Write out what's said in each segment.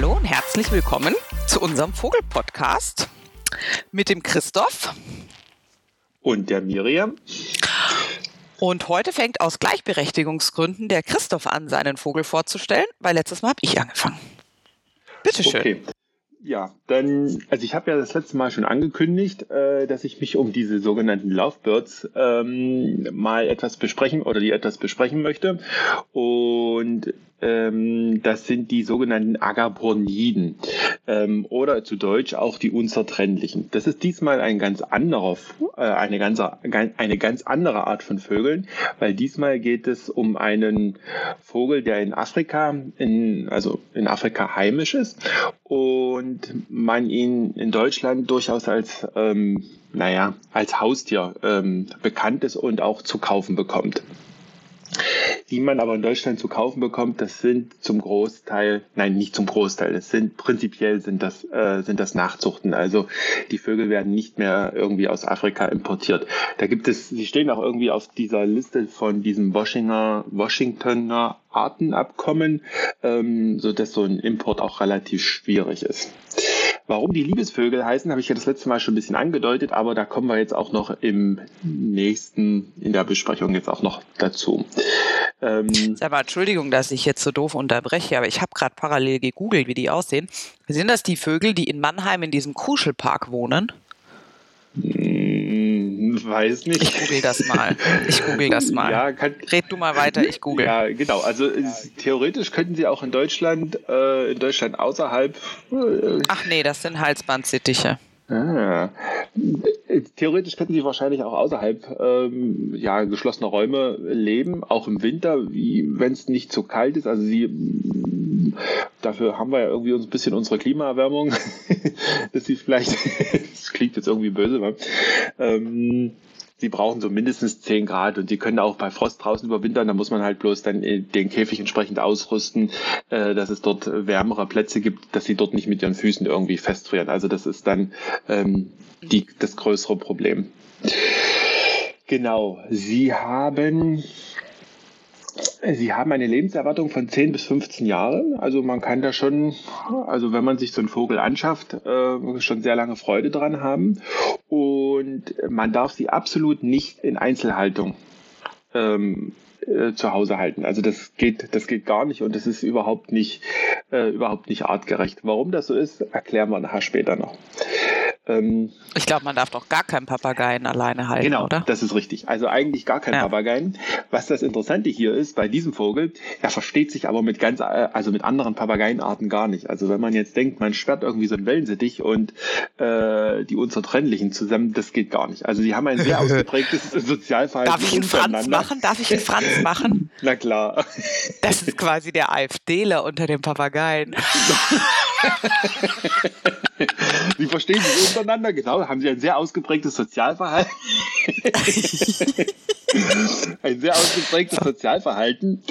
Hallo und herzlich willkommen zu unserem Vogelpodcast mit dem Christoph und der Miriam. Und heute fängt aus Gleichberechtigungsgründen der Christoph an, seinen Vogel vorzustellen, weil letztes Mal habe ich angefangen. Bitte schön. Okay. Ja, dann, also ich habe ja das letzte Mal schon angekündigt, äh, dass ich mich um diese sogenannten Lovebirds ähm, mal etwas besprechen oder die etwas besprechen möchte. Und ähm, das sind die sogenannten Agaporniden ähm, oder zu Deutsch auch die unzertrennlichen. Das ist diesmal ein ganz anderer, äh, eine, ganz, eine ganz andere Art von Vögeln, weil diesmal geht es um einen Vogel, der in Afrika, in, also in Afrika heimisch ist und man ihn in Deutschland durchaus als ähm, naja, als Haustier ähm, bekannt ist und auch zu kaufen bekommt die man aber in Deutschland zu kaufen bekommt, das sind zum Großteil, nein, nicht zum Großteil, das sind prinzipiell sind das, äh, sind das Nachzuchten. Also die Vögel werden nicht mehr irgendwie aus Afrika importiert. Da gibt es, sie stehen auch irgendwie auf dieser Liste von diesem Washingtoner, Washingtoner Artenabkommen, ähm, so dass so ein Import auch relativ schwierig ist. Warum die Liebesvögel heißen, habe ich ja das letzte Mal schon ein bisschen angedeutet, aber da kommen wir jetzt auch noch im nächsten, in der Besprechung jetzt auch noch dazu. Ähm, aber Entschuldigung, dass ich jetzt so doof unterbreche, aber ich habe gerade parallel gegoogelt, wie die aussehen. Sind das die Vögel, die in Mannheim in diesem Kuschelpark wohnen? Hm, weiß nicht. Ich google das mal. Ich google das mal. Ja, kann, Red du mal weiter, ich google. Ja, genau. Also äh, theoretisch könnten sie auch in Deutschland, äh, in Deutschland außerhalb. Äh, Ach nee, das sind Halsbandsittiche. Ah. Theoretisch könnten sie wahrscheinlich auch außerhalb ähm, ja, geschlossener Räume leben, auch im Winter, wenn es nicht zu kalt ist. Also sie dafür haben wir ja irgendwie ein bisschen unsere Klimaerwärmung, dass sie vielleicht, das klingt jetzt irgendwie böse, ähm, sie brauchen so mindestens 10 Grad und sie können auch bei Frost draußen überwintern. Da muss man halt bloß dann äh, den Käfig entsprechend ausrüsten, äh, dass es dort wärmere Plätze gibt, dass sie dort nicht mit ihren Füßen irgendwie festfrieren. Also das ist dann ähm, die, das größere Problem. Genau, Sie haben Sie haben eine Lebenserwartung von 10 bis 15 Jahren. Also man kann da schon, also wenn man sich so einen Vogel anschafft, äh, schon sehr lange Freude dran haben. Und man darf sie absolut nicht in Einzelhaltung ähm, äh, zu Hause halten. Also das geht, das geht gar nicht und das ist überhaupt nicht, äh, überhaupt nicht artgerecht. Warum das so ist, erklären wir nachher später noch. Ähm, ich glaube, man darf doch gar keinen Papageien alleine halten, genau, oder? das ist richtig. Also eigentlich gar keinen ja. Papageien. Was das Interessante hier ist, bei diesem Vogel, er versteht sich aber mit ganz, äh, also mit anderen Papageienarten gar nicht. Also wenn man jetzt denkt, man sperrt irgendwie so ein Wellensittich und äh, die unzertrennlichen zusammen, das geht gar nicht. Also sie haben ein sehr ausgeprägtes Sozialverhalten. Darf ich einen Franz machen? Darf ich einen Franz machen? Na klar. Das ist quasi der AfDler unter den Papageien. Sie verstehen sich untereinander, genau, haben sie ein sehr ausgeprägtes Sozialverhalten. ein sehr ausgeprägtes Sozialverhalten,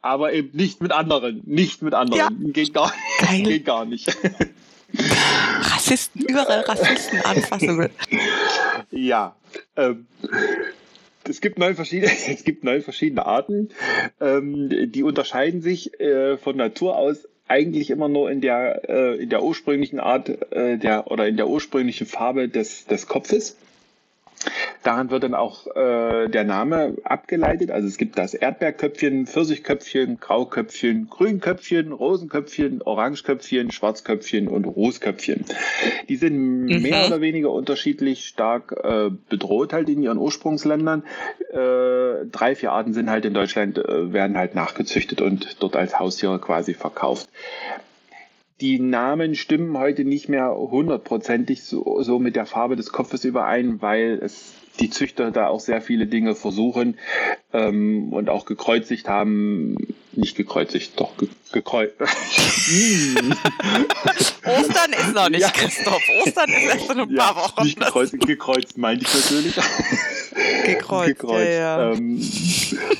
aber eben nicht mit anderen. Nicht mit anderen. Ja. Geht, gar, geht gar nicht. Rassisten, überall Rassistenanfassungen. Ja. Ähm, es gibt neun verschiedene, es gibt neun verschiedene Arten. Ähm, die unterscheiden sich äh, von Natur aus eigentlich immer nur in der, äh, in der ursprünglichen Art äh, der oder in der ursprünglichen Farbe des, des Kopfes. Daran wird dann auch äh, der Name abgeleitet. Also es gibt das Erdbeerköpfchen, Pfirsichköpfchen, Grauköpfchen, Grünköpfchen, Rosenköpfchen, Orangeköpfchen, Schwarzköpfchen und Rosköpfchen. Die sind mhm. mehr oder weniger unterschiedlich stark äh, bedroht halt in ihren Ursprungsländern. Äh, drei, vier Arten sind halt in Deutschland, äh, werden halt nachgezüchtet und dort als Haustiere quasi verkauft die Namen stimmen heute nicht mehr hundertprozentig so, so mit der Farbe des Kopfes überein, weil es die Züchter da auch sehr viele Dinge versuchen ähm, und auch gekreuzigt haben. Nicht gekreuzigt, doch ge gekreuzt. Ostern ist noch nicht, ja. Christoph. Ostern ist erst in ein ja, paar Wochen. Nicht gekreuzt, gekreuzt meinte ich natürlich. Gekreuzt. gekreuzt. Ja, ja. Ähm,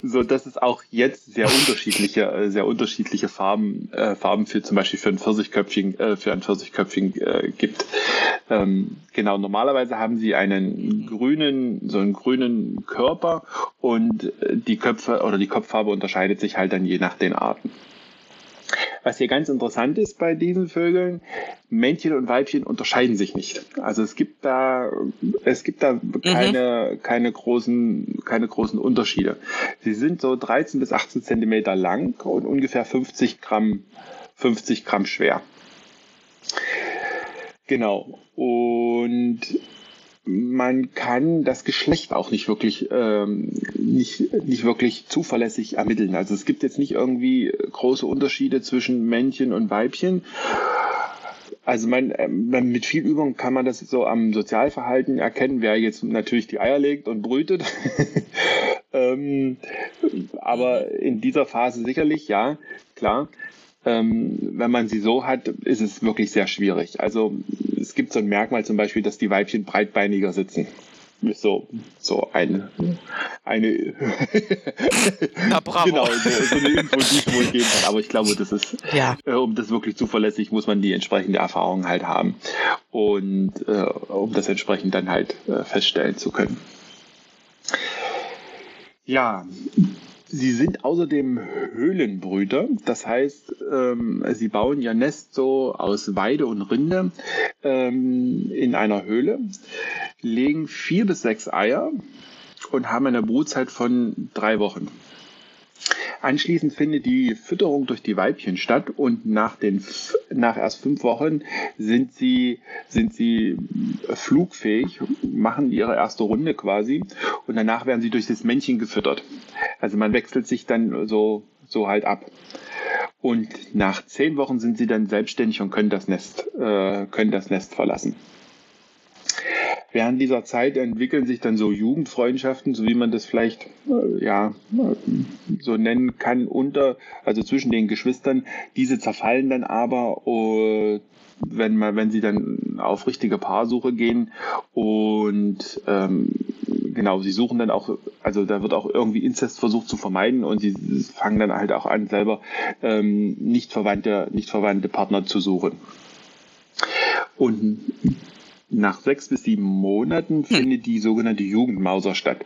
so dass es auch jetzt sehr unterschiedliche, äh, sehr unterschiedliche Farben, äh, Farben für zum Beispiel für ein Pfirsichköpfchen, äh, für ein Pfirsichköpfchen äh, gibt. Ähm, genau, normalerweise haben sie einen grünen, so einen grünen Körper und äh, die Köpfe oder die Kopffarbe unterscheidet sich halt dann je nach den Arten. Was hier ganz interessant ist bei diesen Vögeln, Männchen und Weibchen unterscheiden sich nicht. Also es gibt da, es gibt da keine, mhm. keine großen, keine großen Unterschiede. Sie sind so 13 bis 18 Zentimeter lang und ungefähr 50 Gramm, 50 Gramm schwer. Genau. Und man kann das Geschlecht auch nicht wirklich, ähm, nicht, nicht wirklich zuverlässig ermitteln. Also es gibt jetzt nicht irgendwie große Unterschiede zwischen Männchen und Weibchen. Also man, ähm, mit viel Übung kann man das so am Sozialverhalten erkennen, wer jetzt natürlich die Eier legt und brütet. ähm, aber in dieser Phase sicherlich, ja, klar. Ähm, wenn man sie so hat, ist es wirklich sehr schwierig. Also es gibt so ein Merkmal zum Beispiel, dass die Weibchen breitbeiniger sitzen. So, so eine, eine, Na, bravo. genau, so, so, eine Info, die ich wohl geben kann. Aber ich glaube, das ist, ja. äh, um das wirklich zuverlässig, muss man die entsprechende Erfahrung halt haben. Und äh, um das entsprechend dann halt äh, feststellen zu können. Ja, Sie sind außerdem Höhlenbrüter, das heißt, ähm, sie bauen ihr Nest so aus Weide und Rinde ähm, in einer Höhle, legen vier bis sechs Eier und haben eine Brutzeit von drei Wochen. Anschließend findet die Fütterung durch die Weibchen statt und nach, den, nach erst fünf Wochen sind sie, sind sie flugfähig, machen ihre erste Runde quasi und danach werden sie durch das Männchen gefüttert. Also man wechselt sich dann so, so halt ab. Und nach zehn Wochen sind sie dann selbstständig und können das Nest, äh, können das Nest verlassen. Während dieser Zeit entwickeln sich dann so Jugendfreundschaften, so wie man das vielleicht äh, ja so nennen kann, unter, also zwischen den Geschwistern. Diese zerfallen dann aber, uh, wenn man, wenn sie dann auf richtige Paarsuche gehen und ähm, genau, sie suchen dann auch, also da wird auch irgendwie Inzest versucht zu vermeiden und sie fangen dann halt auch an, selber ähm, nicht verwandte, nicht verwandte Partner zu suchen. Und nach sechs bis sieben Monaten hm. findet die sogenannte Jugendmauser statt.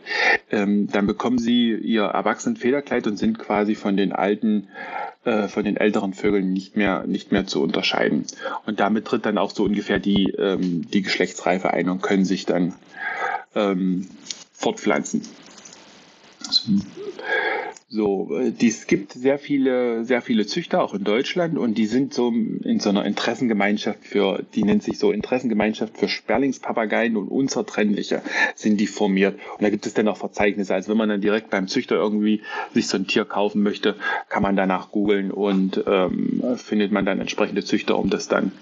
Ähm, dann bekommen sie ihr Erwachsenenfederkleid und sind quasi von den alten, äh, von den älteren Vögeln nicht mehr, nicht mehr zu unterscheiden. Und damit tritt dann auch so ungefähr die, ähm, die Geschlechtsreife ein und können sich dann ähm, fortpflanzen. So, es gibt sehr viele, sehr viele Züchter auch in Deutschland und die sind so in so einer Interessengemeinschaft für, die nennt sich so Interessengemeinschaft für Sperlingspapageien und unzertrennliche sind die formiert. Und da gibt es dann auch Verzeichnisse. Also wenn man dann direkt beim Züchter irgendwie sich so ein Tier kaufen möchte, kann man danach googeln und ähm, findet man dann entsprechende Züchter, um das dann,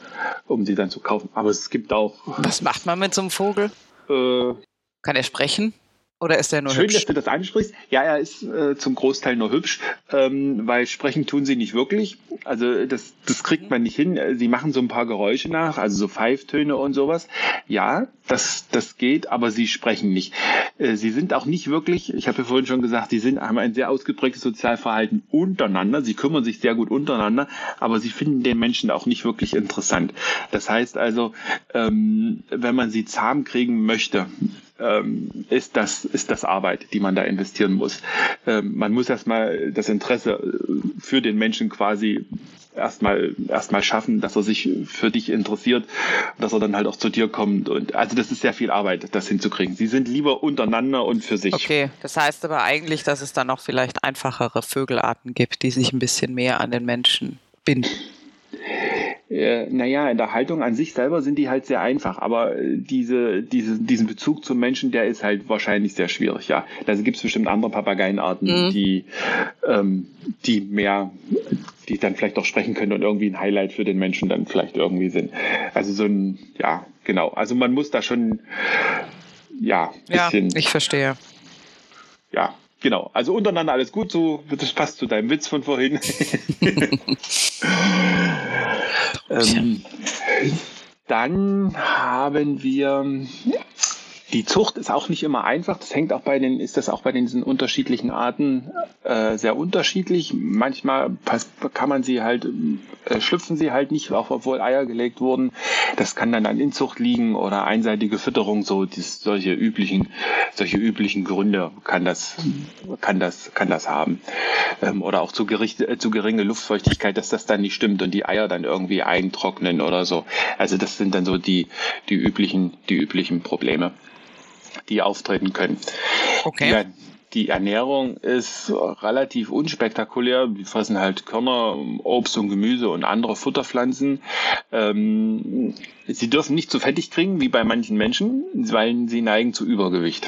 um sie dann zu kaufen. Aber es gibt auch. Was macht man mit so einem Vogel? Äh, kann er sprechen? Oder ist er nur Schön, hübsch? dass du das ansprichst. Ja, er ist äh, zum Großteil nur hübsch, ähm, weil sprechen tun sie nicht wirklich. Also das, das kriegt man nicht hin. Sie machen so ein paar Geräusche nach, also so Pfeiftöne und sowas. Ja, das, das geht, aber sie sprechen nicht. Äh, sie sind auch nicht wirklich, ich habe ja vorhin schon gesagt, sie sind, haben ein sehr ausgeprägtes Sozialverhalten untereinander. Sie kümmern sich sehr gut untereinander, aber sie finden den Menschen auch nicht wirklich interessant. Das heißt also, ähm, wenn man sie zahm kriegen möchte, ähm, ist, das, ist das Arbeit, die man da investieren muss. Ähm, man muss erstmal das Interesse äh, für den Menschen quasi erstmal erstmal schaffen, dass er sich für dich interessiert, dass er dann halt auch zu dir kommt und also das ist sehr viel Arbeit, das hinzukriegen. Sie sind lieber untereinander und für sich. Okay, das heißt aber eigentlich, dass es dann auch vielleicht einfachere Vögelarten gibt, die sich ein bisschen mehr an den Menschen binden äh, naja, in der Haltung an sich selber sind die halt sehr einfach, aber äh, diese, diese, diesen Bezug zum Menschen, der ist halt wahrscheinlich sehr schwierig, ja. Da gibt es bestimmt andere Papageienarten, mhm. die, ähm, die mehr, die dann vielleicht auch sprechen können und irgendwie ein Highlight für den Menschen dann vielleicht irgendwie sind. Also so ein, ja, genau. Also man muss da schon, ja, bisschen. Ja, ich verstehe. Ja, Genau, also untereinander alles gut, so das passt zu deinem Witz von vorhin. ähm, dann haben wir die Zucht ist auch nicht immer einfach. Das hängt auch bei den, ist das auch bei diesen unterschiedlichen Arten äh, sehr unterschiedlich. Manchmal kann man sie halt äh, schlüpfen sie halt nicht, auch obwohl Eier gelegt wurden. Das kann dann an Inzucht liegen oder einseitige Fütterung, so dies, solche üblichen, solche üblichen Gründe kann das, kann das, kann das haben. Ähm, oder auch zu, gericht, äh, zu geringe Luftfeuchtigkeit, dass das dann nicht stimmt und die Eier dann irgendwie eintrocknen oder so. Also das sind dann so die, die üblichen, die üblichen Probleme, die auftreten können. Okay. Ja, die Ernährung ist relativ unspektakulär. Die fressen halt Körner, Obst und Gemüse und andere Futterpflanzen. Ähm, sie dürfen nicht zu fettig kriegen, wie bei manchen Menschen, weil sie neigen zu Übergewicht.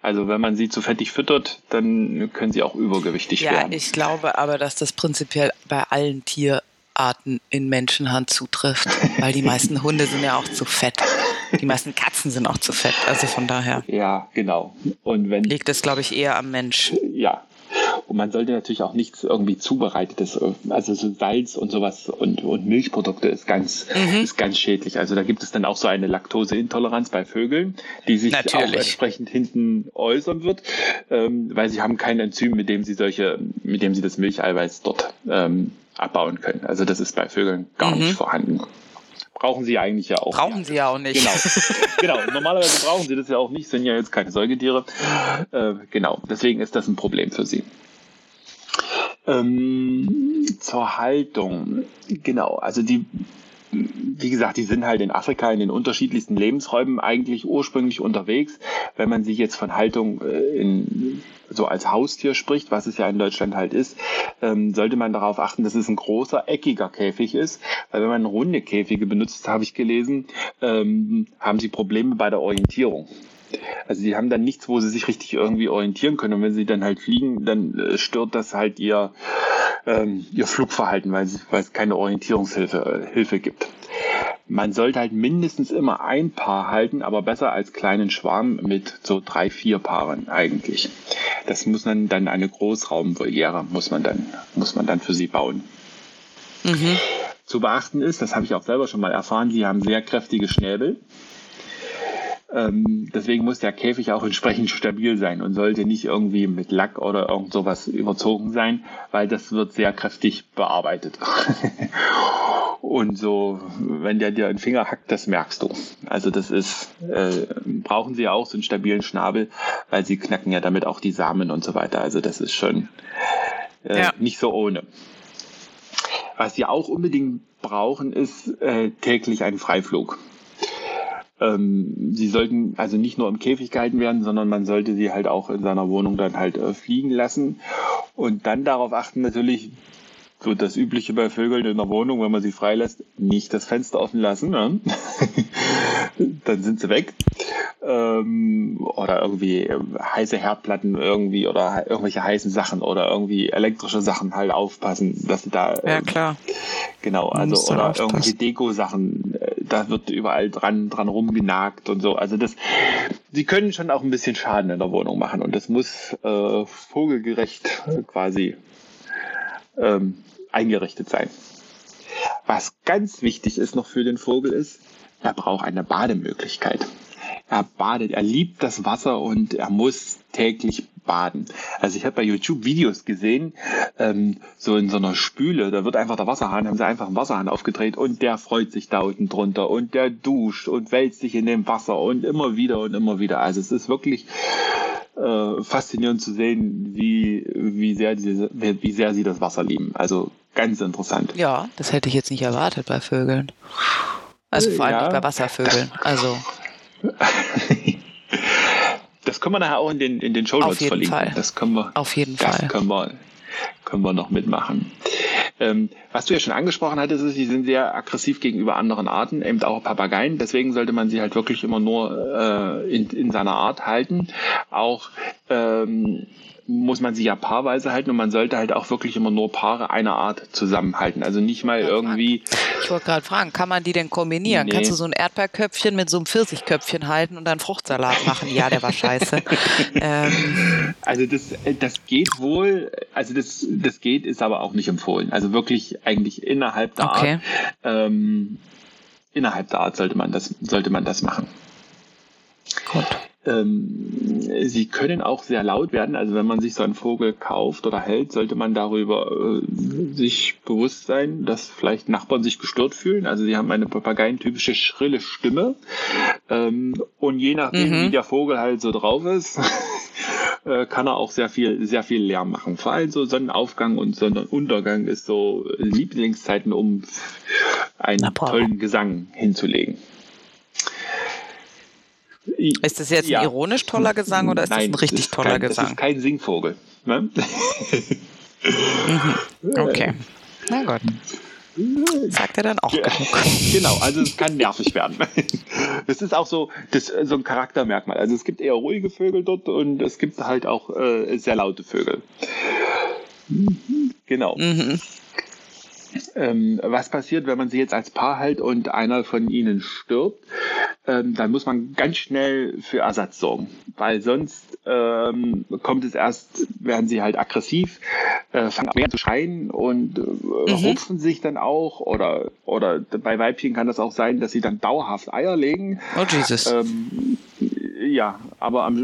Also wenn man sie zu fettig füttert, dann können sie auch übergewichtig ja, werden. Ja, ich glaube aber, dass das prinzipiell bei allen Tierarten in Menschenhand zutrifft, weil die meisten Hunde sind ja auch zu fett. Die meisten Katzen sind auch zu fett, also von daher. Ja, genau. Und wenn liegt es, glaube ich, eher am Mensch. Ja. Und man sollte natürlich auch nichts irgendwie zubereitetes, also so Salz und sowas und, und Milchprodukte ist ganz, mhm. ist ganz schädlich. Also da gibt es dann auch so eine Laktoseintoleranz bei Vögeln, die sich natürlich. auch entsprechend hinten äußern wird, ähm, weil sie haben kein Enzym, mit dem sie solche, mit dem sie das Milcheiweiß dort ähm, abbauen können. Also das ist bei Vögeln gar mhm. nicht vorhanden brauchen sie eigentlich ja auch. Brauchen sie ja auch nicht. Genau. genau. Normalerweise brauchen sie das ja auch nicht, sind ja jetzt keine Säugetiere. Äh, genau. Deswegen ist das ein Problem für sie. Ähm, zur Haltung. Genau. Also die wie gesagt, die sind halt in Afrika in den unterschiedlichsten Lebensräumen eigentlich ursprünglich unterwegs. Wenn man sich jetzt von Haltung äh, in, so als Haustier spricht, was es ja in Deutschland halt ist, ähm, sollte man darauf achten, dass es ein großer, eckiger Käfig ist. Weil wenn man runde Käfige benutzt, habe ich gelesen, ähm, haben sie Probleme bei der Orientierung. Also sie haben dann nichts, wo sie sich richtig irgendwie orientieren können. Und wenn sie dann halt fliegen, dann äh, stört das halt ihr, ähm, ihr Flugverhalten, weil, weil es keine Orientierungshilfe äh, Hilfe gibt. Man sollte halt mindestens immer ein Paar halten, aber besser als kleinen Schwarm mit so drei, vier Paaren eigentlich. Das muss man dann eine Großraumvoliere muss man dann, muss man dann für sie bauen. Mhm. Zu beachten ist, das habe ich auch selber schon mal erfahren, sie haben sehr kräftige Schnäbel. Ähm, deswegen muss der Käfig auch entsprechend stabil sein und sollte nicht irgendwie mit Lack oder irgend sowas überzogen sein, weil das wird sehr kräftig bearbeitet. und so, wenn der dir einen Finger hackt, das merkst du. Also das ist, äh, brauchen sie auch so einen stabilen Schnabel, weil sie knacken ja damit auch die Samen und so weiter. Also das ist schon äh, ja. nicht so ohne. Was sie auch unbedingt brauchen, ist äh, täglich ein Freiflug. Ähm, sie sollten also nicht nur im Käfig gehalten werden, sondern man sollte sie halt auch in seiner Wohnung dann halt äh, fliegen lassen und dann darauf achten natürlich, so das Übliche bei Vögeln in der Wohnung, wenn man sie freilässt, nicht das Fenster offen lassen. Ne? dann sind sie weg. Ähm, oder irgendwie äh, heiße Herdplatten irgendwie oder irgendwelche heißen Sachen oder irgendwie elektrische Sachen halt aufpassen, dass sie da. ja, ähm, klar. Genau, also oder irgendwelche Deko-Sachen, äh, da wird überall dran, dran rumgenagt und so. Also das, sie können schon auch ein bisschen Schaden in der Wohnung machen und das muss äh, vogelgerecht quasi ähm, eingerichtet sein. Was ganz wichtig ist noch für den Vogel ist, er braucht eine Bademöglichkeit. Er badet, er liebt das Wasser und er muss täglich baden. Also ich habe bei YouTube Videos gesehen, ähm, so in so einer Spüle, da wird einfach der Wasserhahn, haben sie einfach einen Wasserhahn aufgedreht und der freut sich da unten drunter und der duscht und wälzt sich in dem Wasser und immer wieder und immer wieder. Also es ist wirklich äh, faszinierend zu sehen, wie, wie, sehr diese, wie sehr sie das Wasser lieben. Also ganz interessant. Ja, das hätte ich jetzt nicht erwartet bei Vögeln. Also vor allem ja. nicht bei Wasservögeln. Also. Das können wir nachher auch in den, in den Show Notes verlinken. Fall. Das können wir. Auf jeden das Fall. Können wir, können wir noch mitmachen. Ähm, was du ja schon angesprochen hattest, ist, sie sind sehr aggressiv gegenüber anderen Arten, eben auch Papageien. Deswegen sollte man sie halt wirklich immer nur äh, in, in seiner Art halten. Auch ähm, muss man sie ja paarweise halten und man sollte halt auch wirklich immer nur Paare einer Art zusammenhalten. Also nicht mal irgendwie. Ich wollte gerade fragen, kann man die denn kombinieren? Nee. Kannst du so ein Erdbeerköpfchen mit so einem Pfirsichköpfchen halten und dann Fruchtsalat machen? Ja, der war scheiße. ähm. Also das, das geht wohl, also das, das geht, ist aber auch nicht empfohlen. Also wirklich eigentlich innerhalb der okay. Art. Ähm, innerhalb der Art sollte man das, sollte man das machen. Gut. Ähm, sie können auch sehr laut werden. Also wenn man sich so einen Vogel kauft oder hält, sollte man darüber äh, sich bewusst sein, dass vielleicht Nachbarn sich gestört fühlen. Also sie haben eine papageientypische schrille Stimme. Ähm, und je nachdem, mhm. wie der Vogel halt so drauf ist, äh, kann er auch sehr viel, sehr viel Lärm machen. Vor allem so Sonnenaufgang und Sonnenuntergang ist so Lieblingszeiten, um einen tollen Gesang hinzulegen. Ist das jetzt ein ironisch toller Gesang oder ist Nein, das ein richtig toller kein, Gesang? Das ist kein Singvogel. Ne? mhm. Okay. Na gut. Sagt er dann auch genug. Genau, also es kann nervig werden. Das ist auch so, das, so ein Charaktermerkmal. Also es gibt eher ruhige Vögel dort und es gibt halt auch äh, sehr laute Vögel. Genau. Mhm. Ähm, was passiert, wenn man sie jetzt als Paar hält und einer von ihnen stirbt? Ähm, dann muss man ganz schnell für Ersatz sorgen, weil sonst ähm, kommt es erst, werden sie halt aggressiv, äh, fangen an zu schreien und äh, mhm. rupfen sich dann auch oder oder bei Weibchen kann das auch sein, dass sie dann dauerhaft Eier legen. Oh Jesus. Ähm, ja, aber am,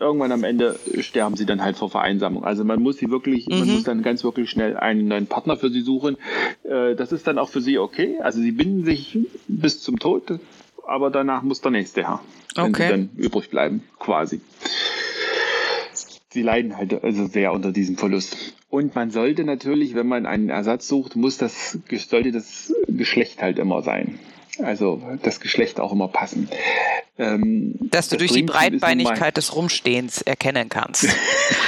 irgendwann am Ende sterben sie dann halt vor Vereinsamung. Also man muss sie wirklich, mhm. man muss dann ganz wirklich schnell einen neuen Partner für sie suchen. Äh, das ist dann auch für sie okay. Also sie binden sich bis zum Tod, aber danach muss der nächste her, wenn okay. sie dann übrig bleiben, quasi. Sie leiden halt also sehr unter diesem Verlust. Und man sollte natürlich, wenn man einen Ersatz sucht, muss das, sollte das Geschlecht halt immer sein. Also das Geschlecht auch immer passen. Ähm, Dass du durch die Breitbeinigkeit des Rumstehens erkennen kannst.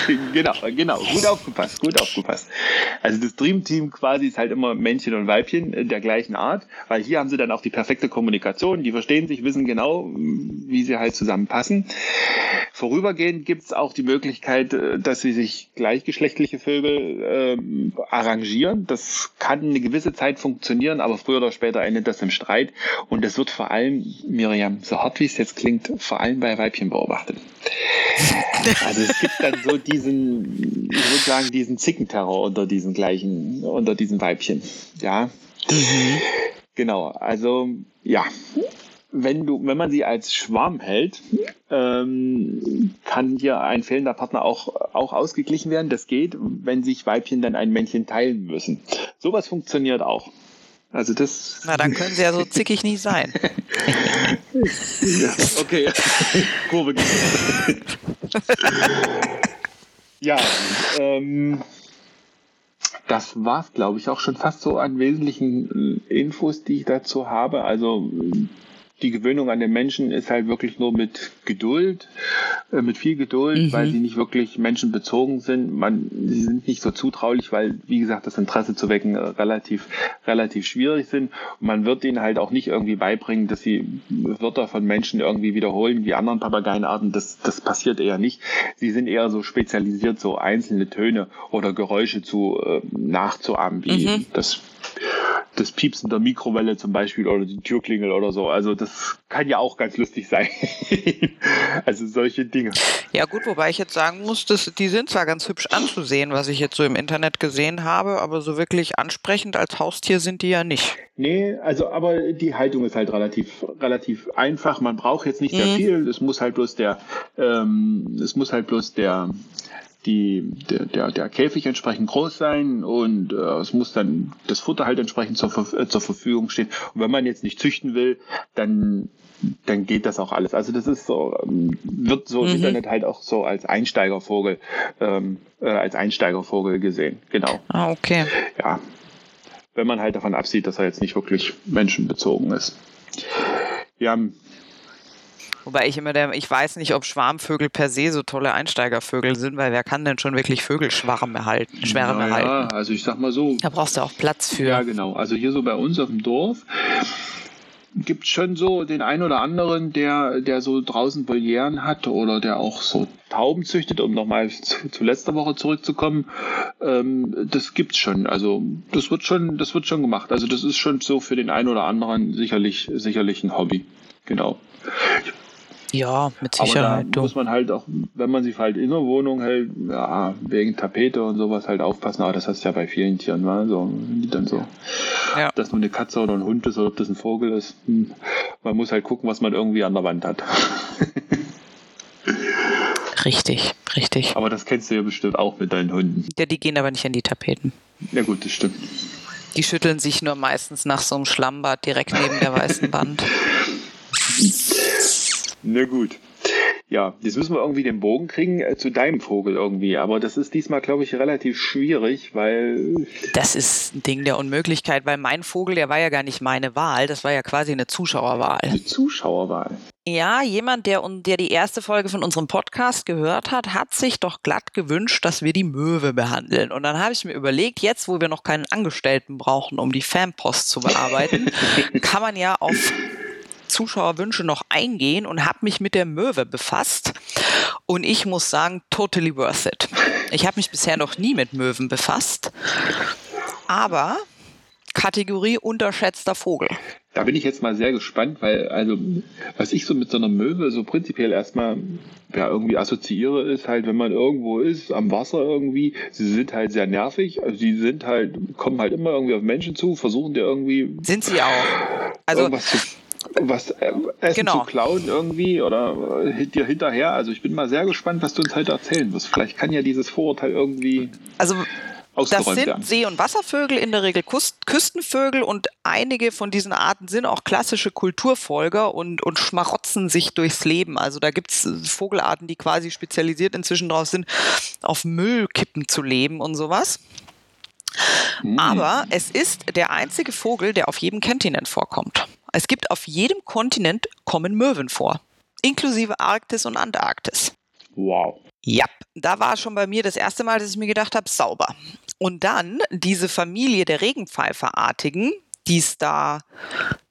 genau, genau. Gut aufgepasst, gut aufgepasst. Also das Dream Team quasi ist halt immer Männchen und Weibchen der gleichen Art, weil hier haben sie dann auch die perfekte Kommunikation, die verstehen sich, wissen genau, wie sie halt zusammenpassen. Vorübergehend gibt es auch die Möglichkeit, äh, dass sie sich gleichgeschlechtliche Vögel äh, arrangieren. Das kann eine gewisse Zeit funktionieren, aber früher oder später endet das im Streit. Und das wird vor allem, Miriam, so hart wie es jetzt klingt, vor allem bei Weibchen beobachtet. Also es gibt dann so diesen, ich würde sagen, diesen Zickenterror unter diesen gleichen, unter diesen Weibchen. Ja. Mhm. Genau, also ja, wenn du, wenn man sie als Schwarm hält, ähm, kann hier ein fehlender Partner auch, auch ausgeglichen werden. Das geht, wenn sich Weibchen dann ein Männchen teilen müssen. Sowas funktioniert auch. Also das. Na, dann können sie ja so zickig nicht sein. ja, okay. Kurve. ja, ähm, das war es, glaube ich, auch schon fast so an wesentlichen äh, Infos, die ich dazu habe. Also die Gewöhnung an den Menschen ist halt wirklich nur mit Geduld, äh, mit viel Geduld, mhm. weil sie nicht wirklich menschenbezogen sind. Man, sie sind nicht so zutraulich, weil, wie gesagt, das Interesse zu wecken äh, relativ, relativ schwierig sind. Und man wird ihnen halt auch nicht irgendwie beibringen, dass sie Wörter von Menschen irgendwie wiederholen wie anderen Papageienarten. Das, das passiert eher nicht. Sie sind eher so spezialisiert, so einzelne Töne oder Geräusche zu äh, nachzuahmen, wie mhm. das das Piepsen der Mikrowelle zum Beispiel oder die Türklingel oder so. Also das kann ja auch ganz lustig sein. also solche Dinge. Ja gut, wobei ich jetzt sagen muss, dass die sind zwar ganz hübsch anzusehen, was ich jetzt so im Internet gesehen habe, aber so wirklich ansprechend als Haustier sind die ja nicht. Nee, also aber die Haltung ist halt relativ relativ einfach. Man braucht jetzt nicht sehr mhm. viel. Es muss halt bloß der ähm, es muss halt bloß der die, der, der, der Käfig entsprechend groß sein und äh, es muss dann das Futter halt entsprechend zur, äh, zur Verfügung stehen. Und wenn man jetzt nicht züchten will, dann dann geht das auch alles. Also das ist so, ähm, wird so mhm. im Internet halt auch so als Einsteigervogel, ähm, äh, als Einsteigervogel gesehen. Genau. Ah, okay. Ja. Wenn man halt davon absieht, dass er jetzt nicht wirklich menschenbezogen ist. Wir haben Wobei ich immer der, ich weiß nicht, ob Schwarmvögel per se so tolle Einsteigervögel sind, weil wer kann denn schon wirklich Vögelschwarm halten, Schwärme naja, halten? also ich sag mal so. Da brauchst du auch Platz für. Ja, genau. Also hier so bei uns auf dem Dorf gibt schon so den einen oder anderen, der, der so draußen Volieren hat oder der auch so Tauben züchtet, um nochmal zu, zu letzter Woche zurückzukommen. Ähm, das gibt's schon. Also das wird schon, das wird schon gemacht. Also das ist schon so für den einen oder anderen sicherlich, sicherlich ein Hobby. Genau. Ja, mit Sicherheit. Aber da muss man halt auch, wenn man sich halt in der Wohnung hält, ja, wegen Tapete und sowas halt aufpassen. Aber das hast du ja bei vielen Tieren, ne? so, die dann so, ja. ob das nur eine Katze oder ein Hund ist oder ob das ein Vogel ist. Hm. Man muss halt gucken, was man irgendwie an der Wand hat. Richtig, richtig. Aber das kennst du ja bestimmt auch mit deinen Hunden. Ja, die gehen aber nicht in die Tapeten. Ja gut, das stimmt. Die schütteln sich nur meistens nach so einem Schlammbad direkt neben der weißen Wand. Na gut. Ja, jetzt müssen wir irgendwie den Bogen kriegen äh, zu deinem Vogel irgendwie. Aber das ist diesmal, glaube ich, relativ schwierig, weil. Das ist ein Ding der Unmöglichkeit, weil mein Vogel, der war ja gar nicht meine Wahl. Das war ja quasi eine Zuschauerwahl. Eine Zuschauerwahl. Ja, jemand, der, der die erste Folge von unserem Podcast gehört hat, hat sich doch glatt gewünscht, dass wir die Möwe behandeln. Und dann habe ich mir überlegt, jetzt, wo wir noch keinen Angestellten brauchen, um die Fanpost zu bearbeiten, kann man ja auf Zuschauerwünsche noch eingehen und habe mich mit der Möwe befasst. Und ich muss sagen, totally worth it. Ich habe mich bisher noch nie mit Möwen befasst, aber Kategorie unterschätzter Vogel. Da bin ich jetzt mal sehr gespannt, weil, also, was ich so mit so einer Möwe so prinzipiell erstmal ja, irgendwie assoziiere, ist halt, wenn man irgendwo ist, am Wasser irgendwie, sie sind halt sehr nervig, also sie sind halt, kommen halt immer irgendwie auf Menschen zu, versuchen dir irgendwie. Sind sie auch. Also, irgendwas zu was äh, Essen genau. zu klauen irgendwie oder äh, dir hinterher. Also ich bin mal sehr gespannt, was du uns heute erzählen wirst. Vielleicht kann ja dieses Vorurteil irgendwie. Also das sind werden. See- und Wasservögel, in der Regel Küstenvögel und einige von diesen Arten sind auch klassische Kulturfolger und, und schmarotzen sich durchs Leben. Also da gibt es Vogelarten, die quasi spezialisiert inzwischen drauf sind, auf Müllkippen zu leben und sowas. Hm. Aber es ist der einzige Vogel, der auf jedem Kontinent vorkommt. Es gibt auf jedem Kontinent kommen Möwen vor, inklusive Arktis und Antarktis. Wow. Ja, da war schon bei mir das erste Mal, dass ich mir gedacht habe, sauber. Und dann diese Familie der Regenpfeiferartigen, die es da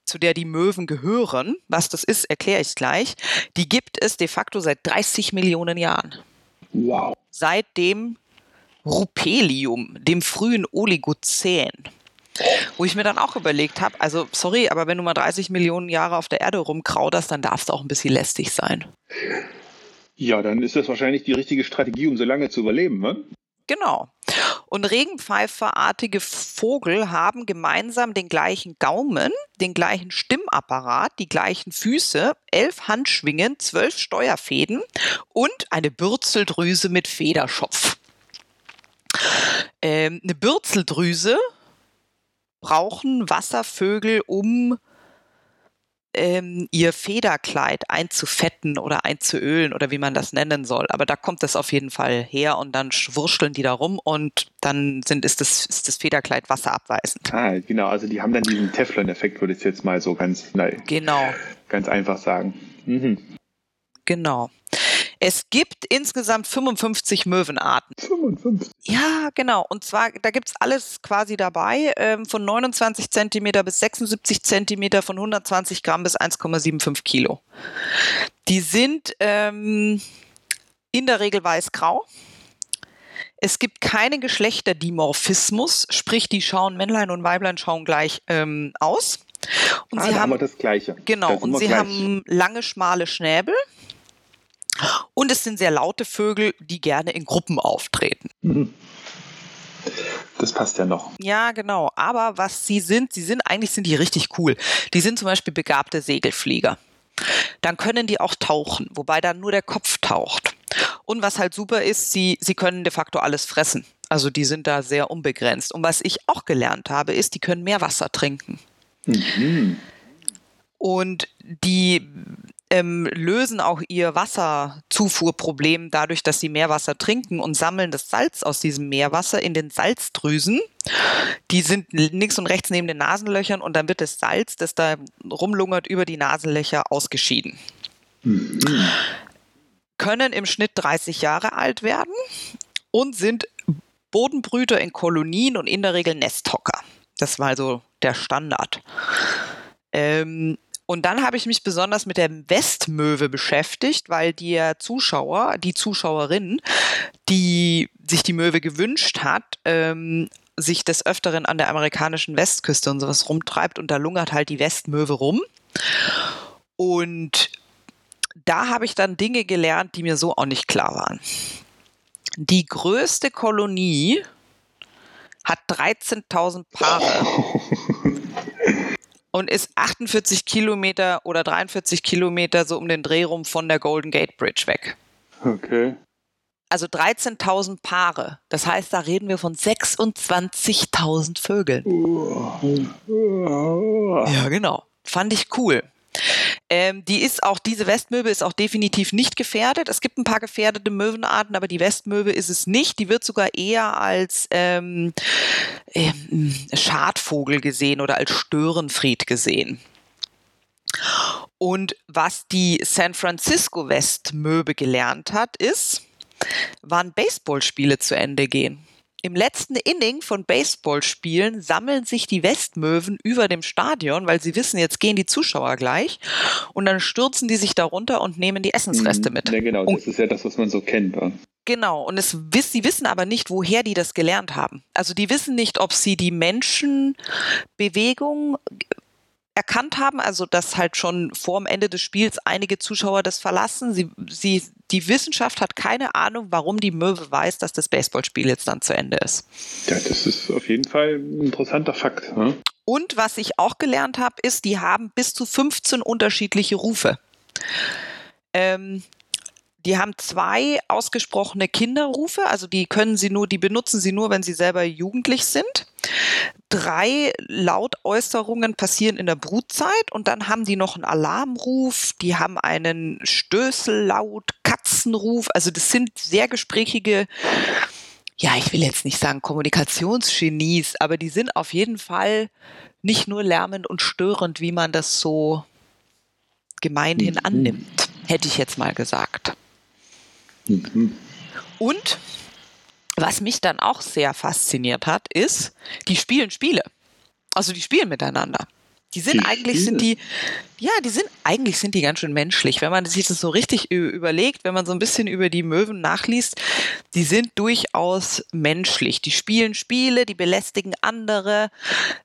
zu der die Möwen gehören, was das ist, erkläre ich gleich, die gibt es de facto seit 30 Millionen Jahren. Wow. Seit dem Rupelium, dem frühen Oligozän. Wo ich mir dann auch überlegt habe, also sorry, aber wenn du mal 30 Millionen Jahre auf der Erde rumkrauderst, dann darfst du auch ein bisschen lästig sein. Ja, dann ist das wahrscheinlich die richtige Strategie, um so lange zu überleben, ne? Genau. Und Regenpfeiferartige Vogel haben gemeinsam den gleichen Gaumen, den gleichen Stimmapparat, die gleichen Füße, elf Handschwingen, zwölf Steuerfäden und eine Bürzeldrüse mit Federschopf. Ähm, eine Bürzeldrüse brauchen Wasservögel, um ähm, ihr Federkleid einzufetten oder einzuölen oder wie man das nennen soll. Aber da kommt es auf jeden Fall her und dann wurschteln die da rum und dann sind, ist, das, ist das Federkleid wasserabweisend. Ah, genau. Also die haben dann diesen Teflon-Effekt, würde ich jetzt mal so ganz, nein, genau. ganz einfach sagen. Mhm. Genau. Es gibt insgesamt 55 Möwenarten. 55? Ja, genau. Und zwar, da gibt es alles quasi dabei, ähm, von 29 Zentimeter bis 76 Zentimeter, von 120 Gramm bis 1,75 Kilo. Die sind ähm, in der Regel weiß-grau. Es gibt keinen Geschlechterdimorphismus, sprich die schauen, Männlein und Weiblein schauen gleich ähm, aus. Und ah, sie haben das Gleiche. Genau, und sie gleich. haben lange, schmale Schnäbel. Und es sind sehr laute Vögel, die gerne in Gruppen auftreten. Mhm. Das passt ja noch. Ja, genau. Aber was sie sind, sie sind, eigentlich sind die richtig cool. Die sind zum Beispiel begabte Segelflieger. Dann können die auch tauchen, wobei dann nur der Kopf taucht. Und was halt super ist, sie, sie können de facto alles fressen. Also die sind da sehr unbegrenzt. Und was ich auch gelernt habe, ist, die können mehr Wasser trinken. Mhm. Und die ähm, lösen auch ihr Wasserzufuhrproblem dadurch, dass sie Meerwasser trinken und sammeln das Salz aus diesem Meerwasser in den Salzdrüsen. Die sind links und rechts neben den Nasenlöchern und dann wird das Salz, das da rumlungert, über die Nasenlöcher ausgeschieden. Mhm. Können im Schnitt 30 Jahre alt werden und sind Bodenbrüter in Kolonien und in der Regel Nesthocker. Das war also der Standard. Ähm, und dann habe ich mich besonders mit der Westmöwe beschäftigt, weil der Zuschauer, die Zuschauerin, die sich die Möwe gewünscht hat, ähm, sich des Öfteren an der amerikanischen Westküste und sowas rumtreibt und da lungert halt die Westmöwe rum. Und da habe ich dann Dinge gelernt, die mir so auch nicht klar waren. Die größte Kolonie hat 13.000 Paare. und ist 48 Kilometer oder 43 Kilometer so um den Dreh rum von der Golden Gate Bridge weg. Okay. Also 13.000 Paare. Das heißt, da reden wir von 26.000 Vögeln. Ja, genau. Fand ich cool. Ähm, die ist auch, diese Westmöwe ist auch definitiv nicht gefährdet. Es gibt ein paar gefährdete Möwenarten, aber die Westmöwe ist es nicht. Die wird sogar eher als ähm, ähm, Schadvogel gesehen oder als Störenfried gesehen. Und was die San Francisco Westmöwe gelernt hat, ist, wann Baseballspiele zu Ende gehen. Im letzten Inning von Baseballspielen sammeln sich die Westmöwen über dem Stadion, weil sie wissen, jetzt gehen die Zuschauer gleich und dann stürzen die sich darunter und nehmen die Essensreste Mhm. mit. Ja, genau, Und- das ist ja das, was man so kennt. Ja. Genau, und es, sie wissen aber nicht, woher die das gelernt haben. Also die wissen nicht, ob sie die Menschenbewegung erkannt haben, also dass halt schon vor dem Ende des Spiels einige Zuschauer das verlassen. Sie, sie, die Wissenschaft hat keine Ahnung, warum die Möwe weiß, dass das Baseballspiel jetzt dann zu Ende ist. ja, das ist auf jeden Fall ein interessanter Fakt. Ne? Und was ich auch gelernt habe, ist, die haben bis zu 15 unterschiedliche Rufe. Ähm, die haben zwei ausgesprochene Kinderrufe, also die können sie nur, die benutzen sie nur, wenn sie selber jugendlich sind. Drei Lautäußerungen passieren in der Brutzeit und dann haben die noch einen Alarmruf, die haben einen Stößellaut, Katzenruf, also das sind sehr gesprächige ja, ich will jetzt nicht sagen Kommunikationsgenies, aber die sind auf jeden Fall nicht nur lärmend und störend, wie man das so gemeinhin Mhm. annimmt, hätte ich jetzt mal gesagt. Mhm. Und was mich dann auch sehr fasziniert hat, ist, die spielen Spiele. Also die spielen miteinander. Die sind Die eigentlich sind die, ja, die sind eigentlich sind die ganz schön menschlich, wenn man sich das so richtig überlegt, wenn man so ein bisschen über die Möwen nachliest, die sind durchaus menschlich. Die spielen Spiele, die belästigen andere.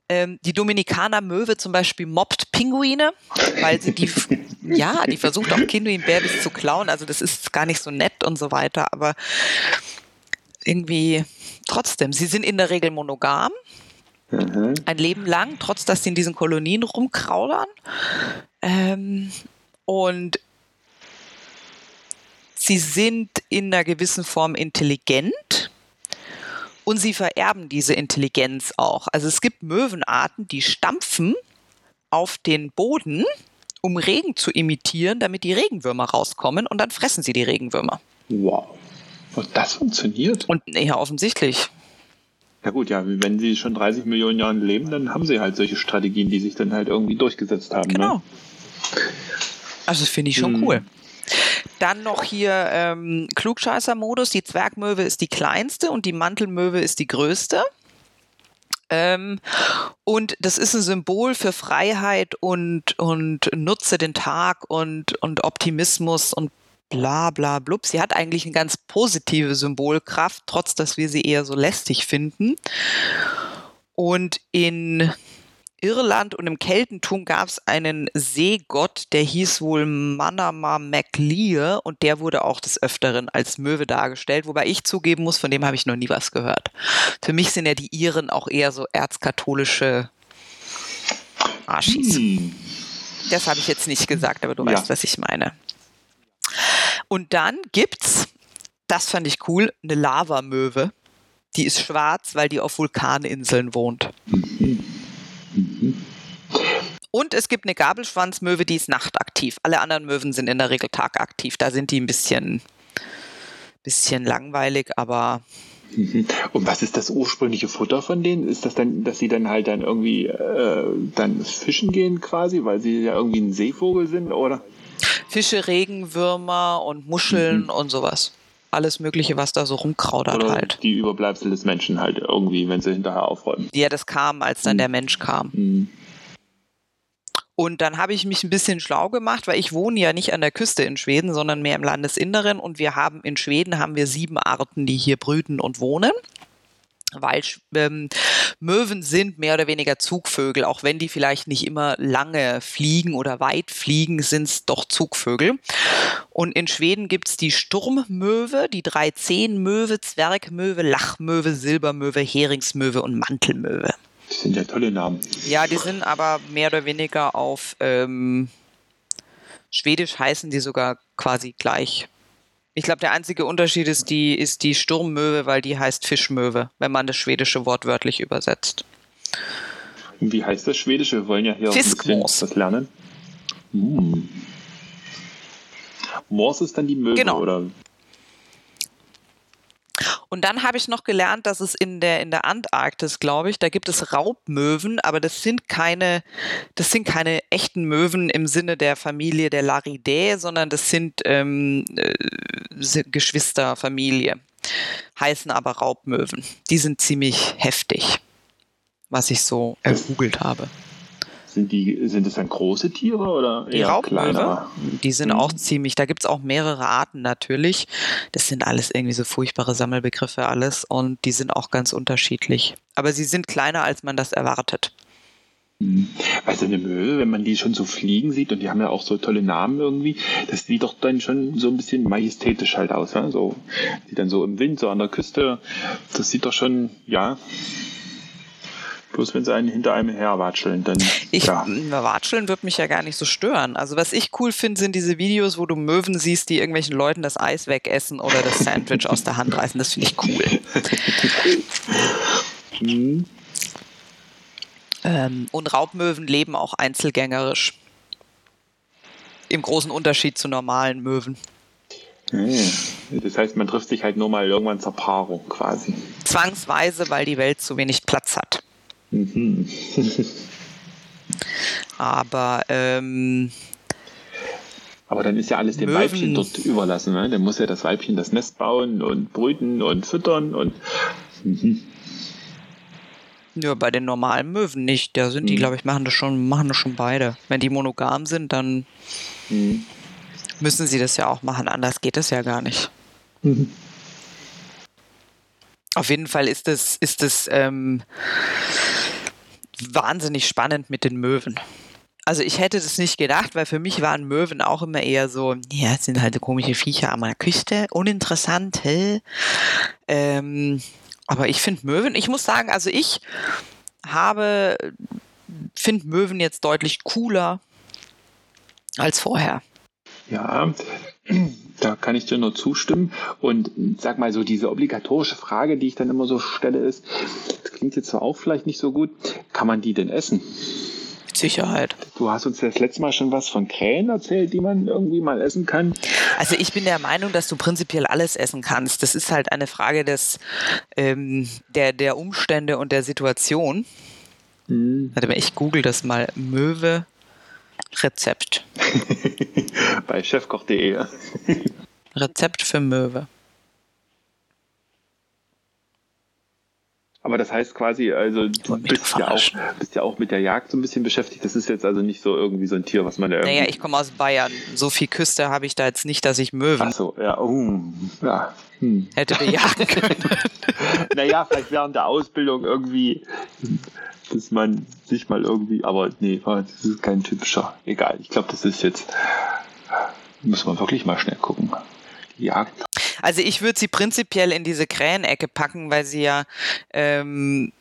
Ähm, die Dominikaner Möwe zum Beispiel mobbt Pinguine, weil sie die, ja, die versucht auch Pinguin-Babys zu klauen. Also das ist gar nicht so nett und so weiter, aber irgendwie trotzdem, sie sind in der Regel monogam Mhm. ein Leben lang, trotz dass sie in diesen Kolonien rumkraulern. Ähm, und sie sind in einer gewissen Form intelligent und sie vererben diese Intelligenz auch. Also es gibt Möwenarten, die stampfen auf den Boden, um Regen zu imitieren, damit die Regenwürmer rauskommen und dann fressen sie die Regenwürmer. Wow. Und das funktioniert? Und ja, offensichtlich. Ja gut, ja, wenn sie schon 30 Millionen Jahre leben, dann haben sie halt solche Strategien, die sich dann halt irgendwie durchgesetzt haben. Genau. Ne? Also das finde ich schon Hm. cool. Dann noch hier ähm, Klugscheißer-Modus. Die Zwergmöwe ist die kleinste und die Mantelmöwe ist die größte. Ähm, und das ist ein Symbol für Freiheit und, und nutze den Tag und, und Optimismus und bla bla blub. Sie hat eigentlich eine ganz positive Symbolkraft, trotz dass wir sie eher so lästig finden. Und in Irland und im Keltentum gab es einen Seegott, der hieß wohl Manama MacLear und der wurde auch des Öfteren als Möwe dargestellt, wobei ich zugeben muss, von dem habe ich noch nie was gehört. Für mich sind ja die Iren auch eher so erzkatholische Arschis. Hm. Das habe ich jetzt nicht gesagt, aber du Ja. weißt, was ich meine. Und dann gibt's, das fand ich cool, eine Lavamöwe. Die ist schwarz, weil die auf Vulkaninseln wohnt. Und es gibt eine Gabelschwanzmöwe, die ist nachtaktiv. Alle anderen Möwen sind in der Regel tagaktiv. Da sind die ein bisschen, bisschen langweilig, aber. Und was ist das ursprüngliche Futter von denen? Ist das dann, dass sie dann halt dann irgendwie äh, dann fischen gehen quasi, weil sie ja irgendwie ein Seevogel sind, oder? Fische, Regenwürmer und Muscheln Mhm. und sowas. Alles Mögliche, was da so rumkraudert Oder halt. die Überbleibsel des Menschen halt irgendwie, wenn sie hinterher aufräumen. Ja, das kam, als dann Mhm. der Mensch kam. Mhm. Und dann habe ich mich ein bisschen schlau gemacht, weil ich wohne ja nicht an der Küste in Schweden, sondern mehr im Landesinneren. Und wir haben in Schweden haben wir sieben Arten, die hier brüten und wohnen. Weil ähm, Möwen sind mehr oder weniger Zugvögel, auch wenn die vielleicht nicht immer lange fliegen oder weit fliegen, sind es doch Zugvögel. Und in Schweden gibt es die Sturmmöwe, die Dreizehnmöwe, Zwergmöwe, Lachmöwe, Silbermöwe, Heringsmöwe und Mantelmöwe. Das sind ja tolle Namen. Ja, die sind aber mehr oder weniger auf ähm, Schwedisch heißen die sogar quasi gleich. Ich glaube, der einzige Unterschied ist die, ist die Sturmmöwe, weil die heißt Fischmöwe, wenn man das schwedische Wort wörtlich übersetzt. Wie heißt das Schwedische? Wir wollen ja hier Fiskmos. was lernen. Hm. Mors ist dann die Möwe, Genau. oder? Und dann habe ich noch gelernt, dass es in der, in der Antarktis, glaube ich, da gibt es Raubmöwen, aber das sind keine, das sind keine echten Möwen im Sinne der Familie der Laridae, sondern das sind ähm, äh, Geschwisterfamilie, heißen aber Raubmöwen. Die sind ziemlich heftig, was ich so ergoogelt habe. Sind, die, sind das dann große Tiere oder Die Raubmöwe, kleinere? die sind Mhm. auch ziemlich, da gibt es auch mehrere Arten natürlich. Das sind alles irgendwie so furchtbare Sammelbegriffe alles und die sind auch ganz unterschiedlich. Aber sie sind kleiner, als man das erwartet. Also eine Möwe, wenn man die schon so fliegen sieht und die haben ja auch so tolle Namen irgendwie, das sieht doch dann schon so ein bisschen majestätisch halt aus. Ne? So, die dann so im Wind, so an der Küste, das sieht doch schon, ja. Bloß wenn sie einen hinter einem herwatscheln, dann Ich, ja. Watscheln wird mich ja gar nicht so stören. Also was ich cool finde, sind diese Videos, wo du Möwen siehst, die irgendwelchen Leuten das Eis wegessen oder das Sandwich aus der Hand reißen. Das finde ich cool. Hm. Ähm, und Raubmöwen leben auch einzelgängerisch. Im großen Unterschied zu normalen Möwen. Hm. Das heißt, man trifft sich halt nur mal irgendwann zur Paarung quasi. Zwangsweise, weil die Welt zu wenig Platz hat. Mhm. Aber ähm, Aber dann ist ja alles dem Möwen. Weibchen dort überlassen. Ne? Dann muss ja das Weibchen das Nest bauen und brüten und füttern und mhm. ja, bei den normalen Möwen nicht. Da sind die, Mhm. glaube ich, machen das schon, machen das schon beide. Wenn die monogam sind, dann Mhm. müssen sie das ja auch machen. Anders geht es ja gar nicht. Mhm. Auf jeden Fall ist es, ist ähm, wahnsinnig spannend mit den Möwen. Also ich hätte das nicht gedacht, weil für mich waren Möwen auch immer eher so, ja, es sind halt komische Viecher an der Küste, uninteressant, hä? Ähm, aber ich finde Möwen, ich muss sagen, also ich habe, finde Möwen jetzt deutlich cooler als vorher. Ja, da kann ich dir nur zustimmen. Und sag mal so, diese obligatorische Frage, die ich dann immer so stelle, ist, das klingt jetzt zwar auch vielleicht nicht so gut, kann man die denn essen? Mit Sicherheit. Du hast uns das letzte Mal schon was von Krähen erzählt, die man irgendwie mal essen kann. Also ich bin der Meinung, dass du prinzipiell alles essen kannst. Das ist halt eine Frage des, ähm, der, der Umstände und der Situation. Mhm. Warte mal, ich google das mal. Möwe Rezept. Bei chefkoch.de. Rezept für Möwe. Aber das heißt quasi, also du bist ja, auch, bist ja auch mit der Jagd so ein bisschen beschäftigt. Das ist jetzt also nicht so irgendwie so ein Tier, was man da irgendwie. Naja, ich komme aus Bayern. So viel Küste habe ich da jetzt nicht, dass ich Möwen Ach so, ja, oh, ja. Hm. hätte bejagen können. Naja, vielleicht während der Ausbildung irgendwie, dass man sich mal irgendwie, aber nee, das ist kein typischer. Egal, ich glaube, das ist jetzt, muss man wirklich mal schnell gucken. Die Jagd. Also ich würde sie prinzipiell in diese Krähenecke packen, weil sie ja, ähm,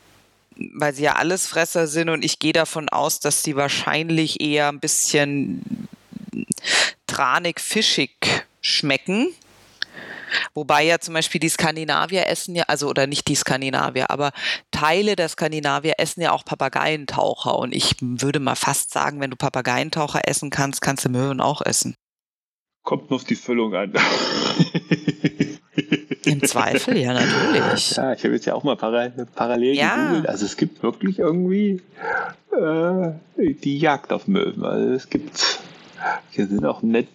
weil sie ja Allesfresser sind und ich gehe davon aus, dass sie wahrscheinlich eher ein bisschen tranig, fischig schmecken. Wobei ja zum Beispiel die Skandinavier essen ja, also oder nicht die Skandinavier, aber Teile der Skandinavier essen ja auch Papageientaucher. Und ich würde mal fast sagen, wenn du Papageientaucher essen kannst, kannst du Möwen auch essen. Kommt nur auf die Füllung an. Im Zweifel, ja, natürlich. Ja, ich habe jetzt ja auch mal para parallel Ja. gegoogelt. Also es gibt wirklich irgendwie äh, die Jagd auf Möwen. Also es gibt, hier sind auch nett,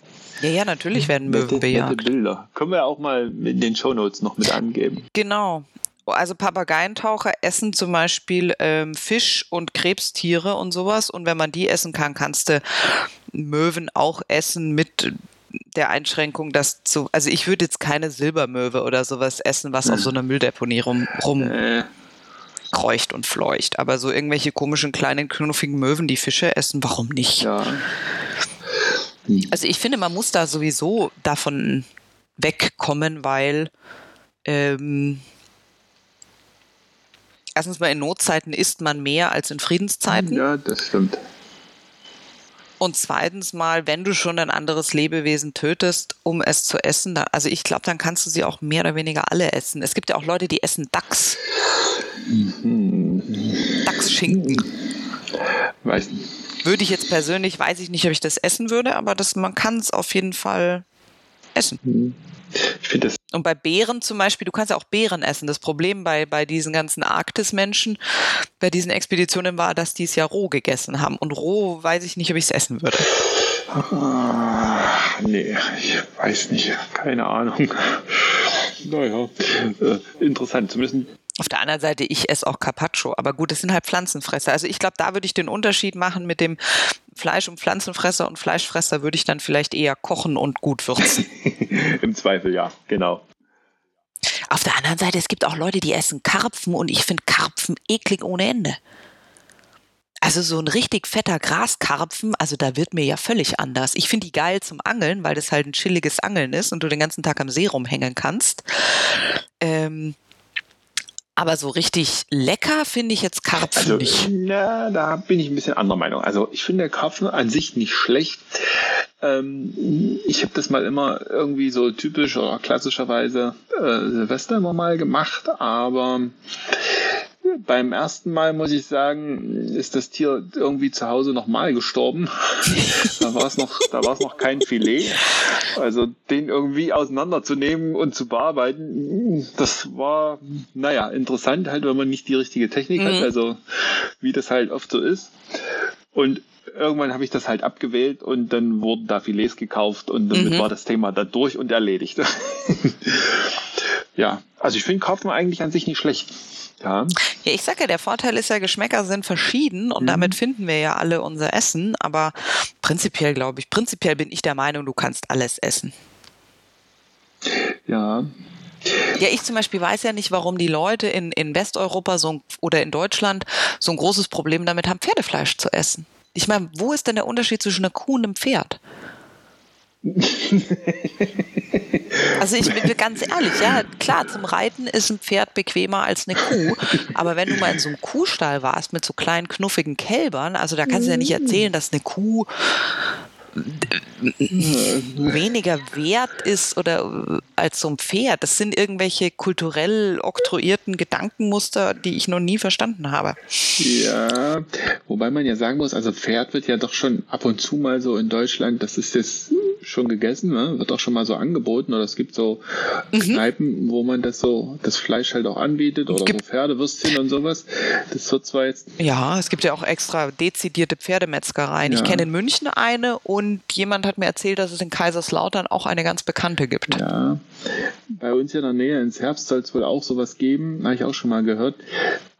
Ja, ja, natürlich werden Möwen nette bejagt. Bilder. Können wir auch mal in den Shownotes noch mit angeben. Genau. Also Papageientaucher essen zum Beispiel ähm, Fisch und Krebstiere und sowas. Und wenn man die essen kann, kannst du Möwen auch essen mit der Einschränkung, dass zu, also ich würde jetzt keine Silbermöwe oder sowas essen, was auf so einer Mülldeponie rum, Äh, rumkreucht und fleucht. Aber so irgendwelche komischen kleinen knuffigen Möwen, die Fische essen, warum nicht? ja. Also ich finde, man muss da sowieso davon wegkommen, weil ähm, erstens mal in Notzeiten isst man mehr als in Friedenszeiten. Ja, das stimmt. Und zweitens mal, wenn du schon ein anderes Lebewesen tötest, um es zu essen, dann, also ich glaube, dann kannst du sie auch mehr oder weniger alle essen. Es gibt ja auch Leute, die essen Dachs. Mhm. Dachsschinken. Weiß nicht. Würde ich jetzt persönlich, weiß ich nicht, ob ich das essen würde, aber das, man kann es auf jeden Fall essen. Ich finde das. Und bei Beeren zum Beispiel, du kannst ja auch Beeren essen. Das Problem bei, bei diesen ganzen Arktis-Menschen, bei diesen Expeditionen war, dass die es ja roh gegessen haben. Und roh weiß ich nicht, ob ich es essen würde. Ah, nee, ich weiß nicht. Keine Ahnung. Naja, äh, interessant. Zumindest auf der anderen Seite, ich esse auch Carpaccio, aber gut, das sind halt Pflanzenfresser. Also ich glaube, da würde ich den Unterschied machen mit dem Fleisch- und Pflanzenfresser und Fleischfresser würde ich dann vielleicht eher kochen und gut würzen. Im Zweifel, ja, genau. Auf der anderen Seite, es gibt auch Leute, die essen Karpfen und ich finde Karpfen eklig ohne Ende. Also so ein richtig fetter Graskarpfen, also da wird mir ja völlig anders. Ich finde die geil zum Angeln, weil das halt ein chilliges Angeln ist und du den ganzen Tag am See rumhängen kannst. Ähm, aber so richtig lecker finde ich jetzt Karpfen also, nicht. Na, da bin ich ein bisschen anderer Meinung. Also ich finde Karpfen an sich nicht schlecht. Ähm, ich habe das mal immer irgendwie so typisch oder klassischerweise äh, Silvester immer mal gemacht, aber beim ersten Mal muss ich sagen, ist das Tier irgendwie zu Hause nochmal gestorben. da war es noch, da war es noch kein Filet. Also den irgendwie auseinanderzunehmen und zu bearbeiten, das war, naja, interessant halt, wenn man nicht die richtige Technik mhm. hat, also wie das halt oft so ist. Und irgendwann habe ich das halt abgewählt und dann wurden da Filets gekauft und damit mhm. war das Thema da durch und erledigt. ja, also ich finde Kaufen eigentlich an sich nicht schlecht. Ja. Ja, ich sage ja, der Vorteil ist ja, Geschmäcker sind verschieden und mhm. damit finden wir ja alle unser Essen. Aber prinzipiell glaube ich, prinzipiell bin ich der Meinung, du kannst alles essen. Ja. Ja, ich zum Beispiel weiß ja nicht, warum die Leute in, in Westeuropa so oder in Deutschland so ein großes Problem damit haben, Pferdefleisch zu essen. Ich meine, wo ist denn der Unterschied zwischen einer Kuh und einem Pferd? Also ich bin ganz ehrlich, ja, klar, zum Reiten ist ein Pferd bequemer als eine Kuh, aber wenn du mal in so einem Kuhstall warst mit so kleinen knuffigen Kälbern, also da kannst du ja nicht erzählen, dass eine Kuh weniger wert ist oder als so ein Pferd. Das sind irgendwelche kulturell oktroyierten Gedankenmuster, die ich noch nie verstanden habe. Ja, wobei man ja sagen muss, also Pferd wird ja doch schon ab und zu mal so in Deutschland, das ist das schon gegessen, ne? wird auch schon mal so angeboten oder es gibt so mhm. Kneipen, wo man das so, das Fleisch halt auch anbietet oder so Pferdewürstchen und sowas. Das wird zwar jetzt. Ja, es gibt ja auch extra dezidierte Pferdemetzgereien. Ja. Ich kenne in München eine und jemand hat mir erzählt, dass es in Kaiserslautern auch eine ganz bekannte gibt. Ja, bei uns hier in der Nähe ins Herbst soll es wohl auch sowas geben, habe ich auch schon mal gehört.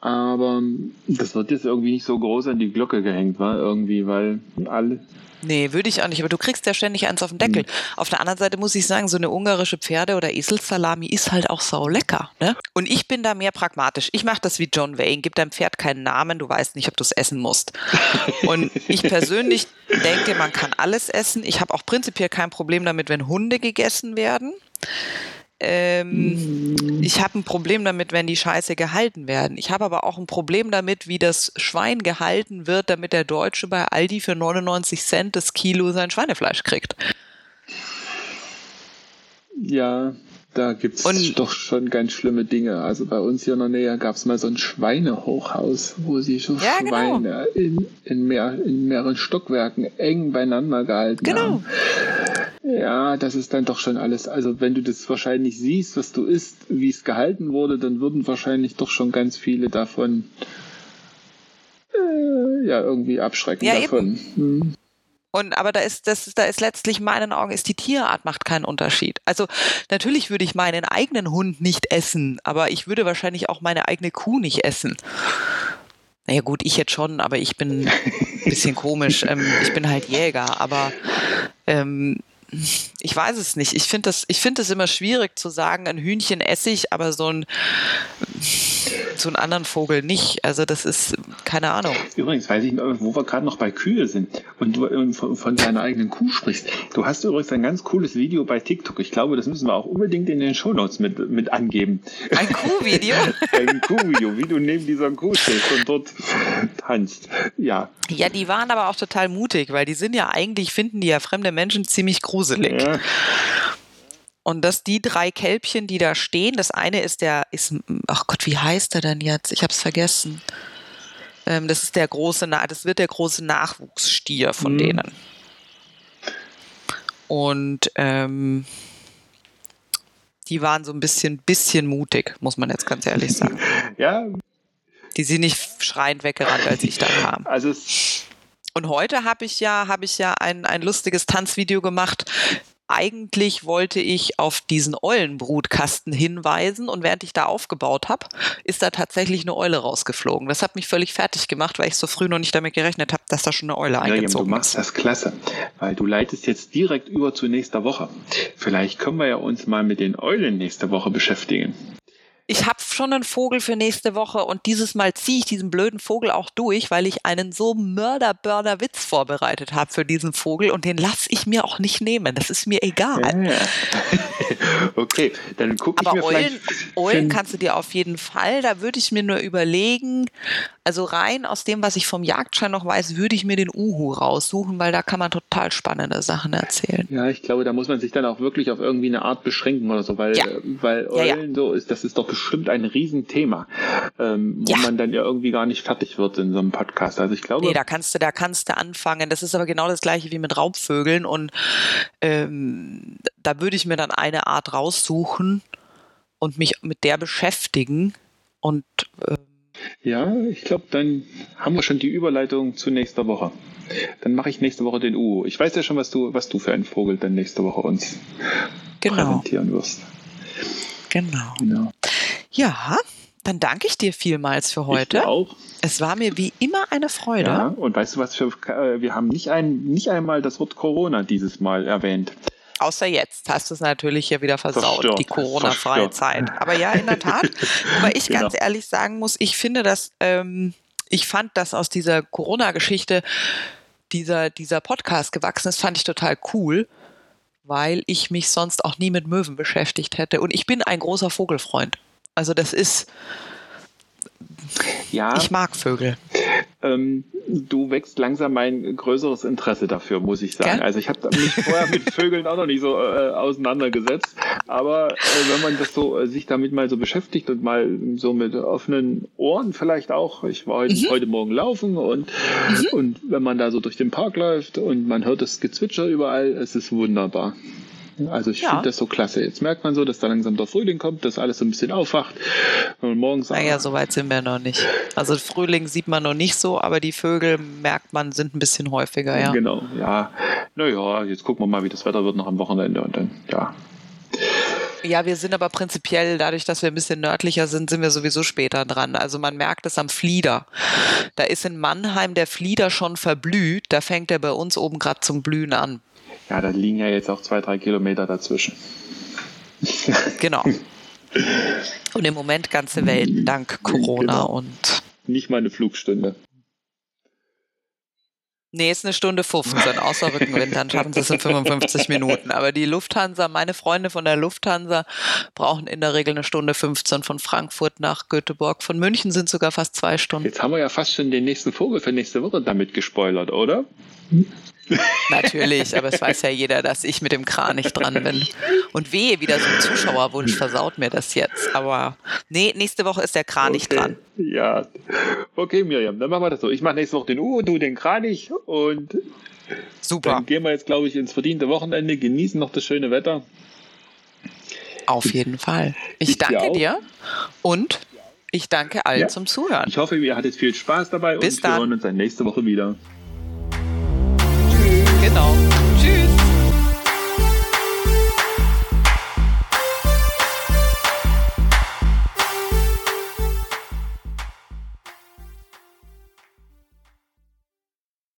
Aber das wird jetzt irgendwie nicht so groß an die Glocke gehängt, war irgendwie, weil alle, Nee, würde ich auch nicht, aber du kriegst ja ständig eins auf den Deckel. Mhm. Auf der anderen Seite muss ich sagen, so eine ungarische Pferde- oder Eselsalami ist halt auch sau lecker. Ne? Und ich bin da mehr pragmatisch. Ich mache das wie John Wayne. Gib deinem Pferd keinen Namen, du weißt nicht, ob du es essen musst. Und ich persönlich denke, man kann alles essen. Ich habe auch prinzipiell kein Problem damit, wenn Hunde gegessen werden. Ähm, mm. Ich habe ein Problem damit, wenn die Scheiße gehalten werden. Ich habe aber auch ein Problem damit, wie das Schwein gehalten wird, damit der Deutsche bei Aldi für 99 Cent das Kilo sein Schweinefleisch kriegt. Ja, da gibt es doch schon ganz schlimme Dinge. Also bei uns hier in der Nähe gab es mal so ein Schweinehochhaus, wo sie so ja, genau. Schweine genau. in, in, mehr, in mehreren Stockwerken eng beieinander gehalten genau. haben. Ja, das ist dann doch schon alles. Also wenn du das wahrscheinlich siehst, was du isst, wie es gehalten wurde, dann würden wahrscheinlich doch schon ganz viele davon äh, ja irgendwie abschrecken ja, davon. Hm. Und aber da ist das da ist letztlich in meinen Augen ist die Tierart macht keinen Unterschied. Also natürlich würde ich meinen eigenen Hund nicht essen, aber ich würde wahrscheinlich auch meine eigene Kuh nicht essen. Naja gut, ich jetzt schon, aber ich bin ein bisschen komisch. Ähm, ich bin halt Jäger, aber ähm, ich weiß es nicht. Ich finde das, ich finde es immer schwierig zu sagen, ein Hühnchen esse ich, aber so ein so einen anderen Vogel nicht. Also das ist keine Ahnung. Übrigens weiß ich, wo wir gerade noch bei Kühe sind und du ähm, von, von deiner eigenen Kuh sprichst. Du hast übrigens ein ganz cooles Video bei TikTok. Ich glaube, das müssen wir auch unbedingt in den Shownotes mit, mit angeben. Ein Kuhvideo? ein Kuhvideo, wie du neben dieser Kuh stehst und dort Hans. Ja. Ja, die waren aber auch total mutig, weil die sind ja eigentlich, finden die ja fremde Menschen ziemlich gruselig. Ja. Und dass die drei Kälbchen, die da stehen, das eine ist der, ist, ach Gott, wie heißt der denn jetzt? Ich habe es vergessen. Ähm, das ist der große, das wird der große Nachwuchsstier von mhm. denen. Und ähm, die waren so ein bisschen, bisschen mutig, muss man jetzt ganz ehrlich sagen. ja. Die sind nicht schreiend weggerannt, als ich da kam. Also und heute habe ich ja, habe ich ja ein, ein lustiges Tanzvideo gemacht eigentlich wollte ich auf diesen Eulenbrutkasten hinweisen und während ich da aufgebaut habe, ist da tatsächlich eine Eule rausgeflogen. Das hat mich völlig fertig gemacht, weil ich so früh noch nicht damit gerechnet habe, dass da schon eine Eule ja, eingezogen du machst das klasse, weil du leitest jetzt direkt über zu nächster Woche. Vielleicht können wir ja uns mal mit den Eulen nächste Woche beschäftigen ich habe schon einen Vogel für nächste Woche und dieses Mal ziehe ich diesen blöden Vogel auch durch, weil ich einen so Mörder-Börder-Witz vorbereitet habe für diesen Vogel und den lasse ich mir auch nicht nehmen. Das ist mir egal. Ja. okay, dann gucke ich mir Eulen. Eulen kannst du dir auf jeden Fall, da würde ich mir nur überlegen, also rein aus dem, was ich vom Jagdschein noch weiß, würde ich mir den Uhu raussuchen, weil da kann man total spannende Sachen erzählen. Ja, ich glaube, da muss man sich dann auch wirklich auf irgendwie eine Art beschränken oder so, weil, ja. weil Eulen ja. so ist, das ist doch bestimmt ein Riesenthema, ähm, wo man dann ja irgendwie gar nicht fertig wird in so einem Podcast. Also ich glaube. Nee, da kannst du, da kannst du anfangen. Das ist aber genau das gleiche wie mit Raubvögeln und ähm, da würde ich mir dann eine Art raussuchen und mich mit der beschäftigen und äh, ja, ich glaube, dann haben wir schon die Überleitung zu nächster Woche. Dann mache ich nächste Woche den Uhu. Ich weiß ja schon, was du, was du für einen Vogel dann nächste Woche uns genau. präsentieren wirst. Genau. genau. Ja, dann danke ich dir vielmals für heute. Ich auch. Es war mir wie immer eine Freude. Ja, und weißt du was, für, äh, wir haben nicht, ein, nicht einmal das Wort Corona dieses Mal erwähnt. Außer jetzt hast du es natürlich hier wieder versaut, Verstört. die Corona-freie Zeit. Aber ja, in der Tat. Aber ich ganz genau. ehrlich sagen muss, ich finde dass ähm, ich fand, dass aus dieser Corona-Geschichte dieser, dieser Podcast gewachsen ist, fand ich total cool, weil ich mich sonst auch nie mit Möwen beschäftigt hätte. Und ich bin ein großer Vogelfreund. Also das ist, ja, ich mag Vögel. Ähm, du wächst langsam mein größeres Interesse dafür, muss ich sagen. Gell? Also ich habe mich vorher mit Vögeln auch noch nicht so äh, auseinandergesetzt, aber äh, wenn man das so äh, sich damit mal so beschäftigt und mal so mit offenen Ohren vielleicht auch. Ich war heute, mhm. heute Morgen laufen und mhm. und wenn man da so durch den Park läuft und man hört das Gezwitscher überall, es ist wunderbar. Also ich ja. finde das so klasse. Jetzt merkt man so, dass da langsam der Frühling kommt, dass alles so ein bisschen aufwacht. Und morgens. Naja, so weit sind wir noch nicht. Also Frühling sieht man noch nicht so, aber die Vögel merkt man, sind ein bisschen häufiger, ja. Genau, ja. Naja, jetzt gucken wir mal, wie das Wetter wird noch am Wochenende und dann, ja. Ja, wir sind aber prinzipiell, dadurch, dass wir ein bisschen nördlicher sind, sind wir sowieso später dran. Also man merkt es am Flieder. Da ist in Mannheim der Flieder schon verblüht, da fängt er bei uns oben gerade zum Blühen an. Ja, da liegen ja jetzt auch zwei, drei Kilometer dazwischen. Genau. Und im Moment ganze Welt dank Corona genau. und. Nicht mal eine Flugstunde. Nee, ist eine Stunde 15, außer Rückenwind, dann schaffen sie es in 55 Minuten. Aber die Lufthansa, meine Freunde von der Lufthansa brauchen in der Regel eine Stunde 15 von Frankfurt nach Göteborg. Von München sind sogar fast zwei Stunden. Jetzt haben wir ja fast schon den nächsten Vogel für nächste Woche damit gespoilert, oder? Natürlich, aber es weiß ja jeder, dass ich mit dem Kranich dran bin. Und wehe, wieder so ein Zuschauerwunsch versaut mir das jetzt. Aber nee, nächste Woche ist der Kranich okay. dran. Ja. Okay, Miriam, dann machen wir das so. Ich mache nächste Woche den U, du den Kranich und Super. Dann gehen wir jetzt, glaube ich, ins verdiente Wochenende, genießen noch das schöne Wetter. Auf jeden Fall. Ich, ich danke dir, dir und ich danke allen ja. zum Zuhören. Ich hoffe, ihr hattet viel Spaß dabei Bis und dann. wir hören uns dann nächste Woche wieder. Genau.